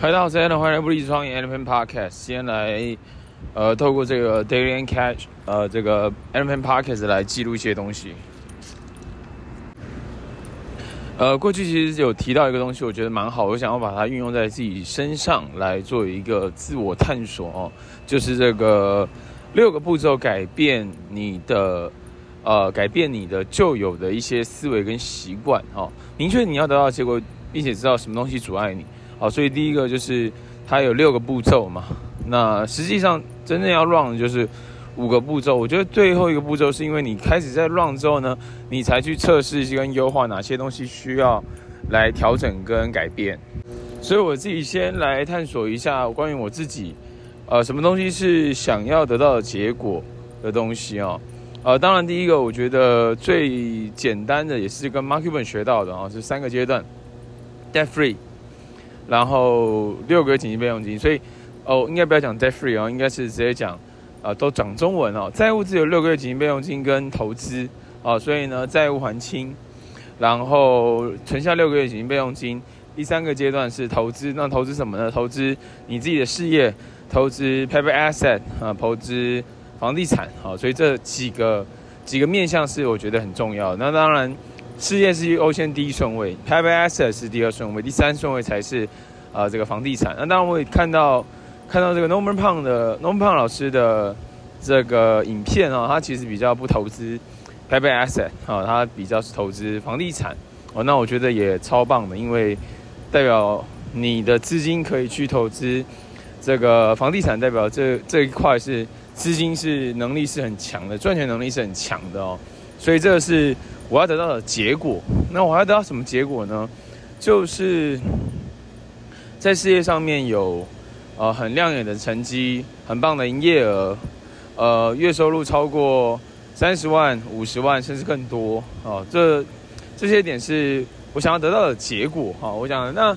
嗨，大家好，我是 Allen，欢迎来不离创业 Allen Podcast。先来，呃，透过这个 Daily and Catch，呃，这个 Allen Podcast 来记录一些东西。呃，过去其实有提到一个东西，我觉得蛮好，我想要把它运用在自己身上来做一个自我探索哦，就是这个六个步骤改变你的，呃，改变你的旧有的一些思维跟习惯哦，明确你要得到结果，并且知道什么东西阻碍你。好，所以第一个就是它有六个步骤嘛。那实际上真正要 run 的就是五个步骤。我觉得最后一个步骤是因为你开始在 run 之后呢，你才去测试跟优化哪些东西需要来调整跟改变。所以我自己先来探索一下关于我自己，呃，什么东西是想要得到的结果的东西哦。呃，当然第一个我觉得最简单的也是跟 Mark Cuban 学到的啊，是三个阶段：debt free。然后六个月紧急备用金，所以哦，应该不要讲 debt free 哦，应该是直接讲，啊、都讲中文哦。债务自由六个月紧急备用金跟投资、哦，所以呢，债务还清，然后存下六个月紧急备用金。第三个阶段是投资，那投资什么呢？投资你自己的事业，投资 paper asset 啊，投资房地产啊、哦，所以这几个几个面向是我觉得很重要。那当然。事业是优先第一顺位，private asset 是第二顺位，第三顺位才是，呃，这个房地产。那当然我也看到，看到这个 Norman Pang 的 Norman Pang 老师的这个影片啊、哦，他其实比较不投资 private asset 啊、他比较是投资房地产。哦，那我觉得也超棒的，因为代表你的资金可以去投资这个房地产，代表这这一块是资金是能力是很强的，赚钱能力是很强的哦。所以这个是。我要得到的结果，那我要得到什么结果呢？就是在事业上面有呃很亮眼的成绩，很棒的营业额，呃月收入超过三十万、五十万甚至更多哦。这这些点是我想要得到的结果哈。我讲那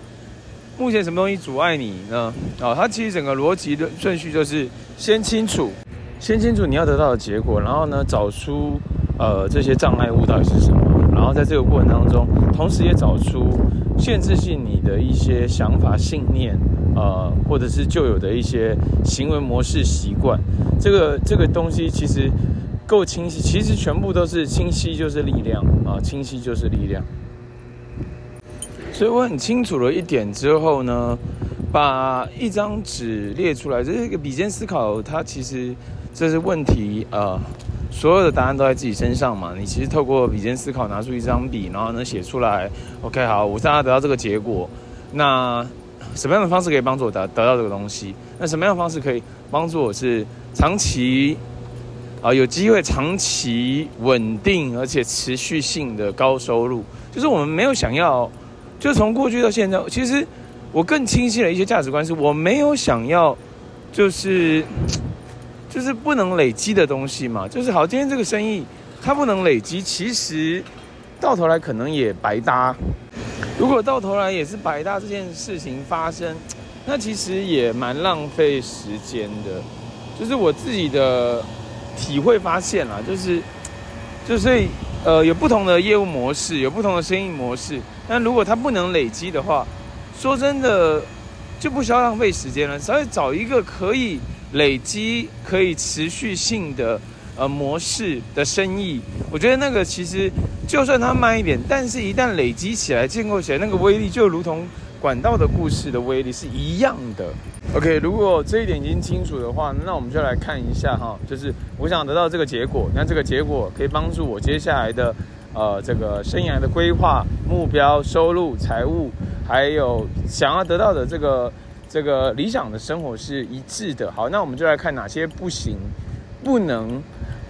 目前什么东西阻碍你呢？哦，它其实整个逻辑的顺序就是先清楚，先清楚你要得到的结果，然后呢找出。呃，这些障碍物到底是什么？然后在这个过程当中，同时也找出限制性你的一些想法、信念，呃，或者是旧有的一些行为模式、习惯。这个这个东西其实够清晰，其实全部都是清晰就是力量啊，清晰就是力量。所以我很清楚了一点之后呢，把一张纸列出来，这是一个比肩思考，它其实这是问题啊。所有的答案都在自己身上嘛？你其实透过比肩思考，拿出一张笔，然后能写出来。OK，好，我想要得到这个结果。那什么样的方式可以帮助我得得到这个东西？那什么样的方式可以帮助我是长期啊、有机会长期稳定而且持续性的高收入？就是我们没有想要，就从过去到现在，其实我更清晰的一些价值观是我没有想要，就是。就是不能累积的东西嘛，就是好，今天这个生意它不能累积，其实到头来可能也白搭。如果到头来也是白搭这件事情发生，那其实也蛮浪费时间的。就是我自己的体会发现啦，就是就是呃有不同的业务模式，有不同的生意模式。但如果它不能累积的话，说真的就不需要浪费时间了，稍微找一个可以。累积可以持续性的呃模式的生意，我觉得那个其实就算它慢一点，但是一旦累积起来、建构起来，那个威力就如同管道的故事的威力是一样的。OK，如果这一点已经清楚的话，那我们就来看一下哈，就是我想得到这个结果，那这个结果可以帮助我接下来的呃这个生涯的规划、目标、收入、财务，还有想要得到的这个。这个理想的生活是一致的。好，那我们就来看哪些不行，不能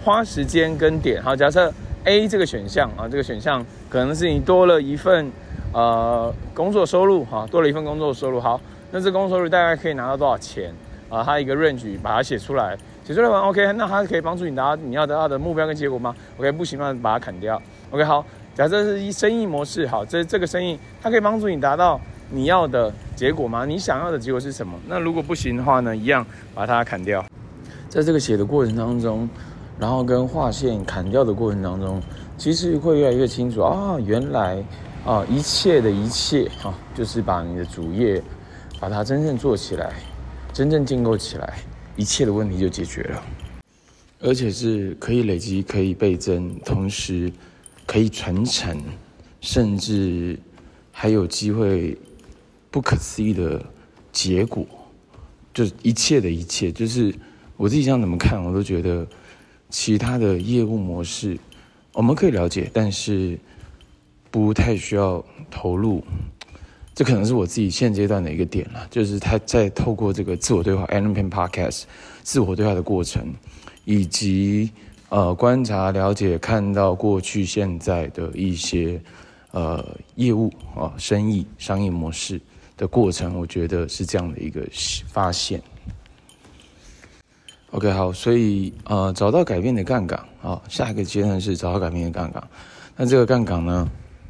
花时间跟点。好，假设 A 这个选项啊，这个选项可能是你多了一份呃工作收入哈，多了一份工作收入。好，那这工作收入大概可以拿到多少钱啊？它一个 range 把它写出来，写出来完 OK，那它可以帮助你达到你要得到的目标跟结果吗？OK，不行，那把它砍掉。OK，好，假设是一生意模式，好，这这个生意它可以帮助你达到。你要的结果吗？你想要的结果是什么？那如果不行的话呢？一样把它砍掉。在这个写的过程当中，然后跟划线砍掉的过程当中，其实会越来越清楚啊，原来啊，一切的一切啊，就是把你的主业把它真正做起来，真正建构起来，一切的问题就解决了，而且是可以累积、可以倍增，同时可以传承，甚至还有机会不可思议的结果，就是一切的一切，就是我自己想怎么看，我都觉得其他的业务模式我们可以了解，但是不太需要投入。这可能是我自己现阶段的一个点了，就是他在透过这个自我对话 Allen Peng Podcast 自我对话的过程，以及呃观察、了解、看到过去、现在的一些呃业务啊、生意、商业模式的过程，我觉得是这样的一个发现。OK，好，所以呃找到改变的杠杆啊，下一个阶段是找到改变的杠杆。那这个杠杆呢？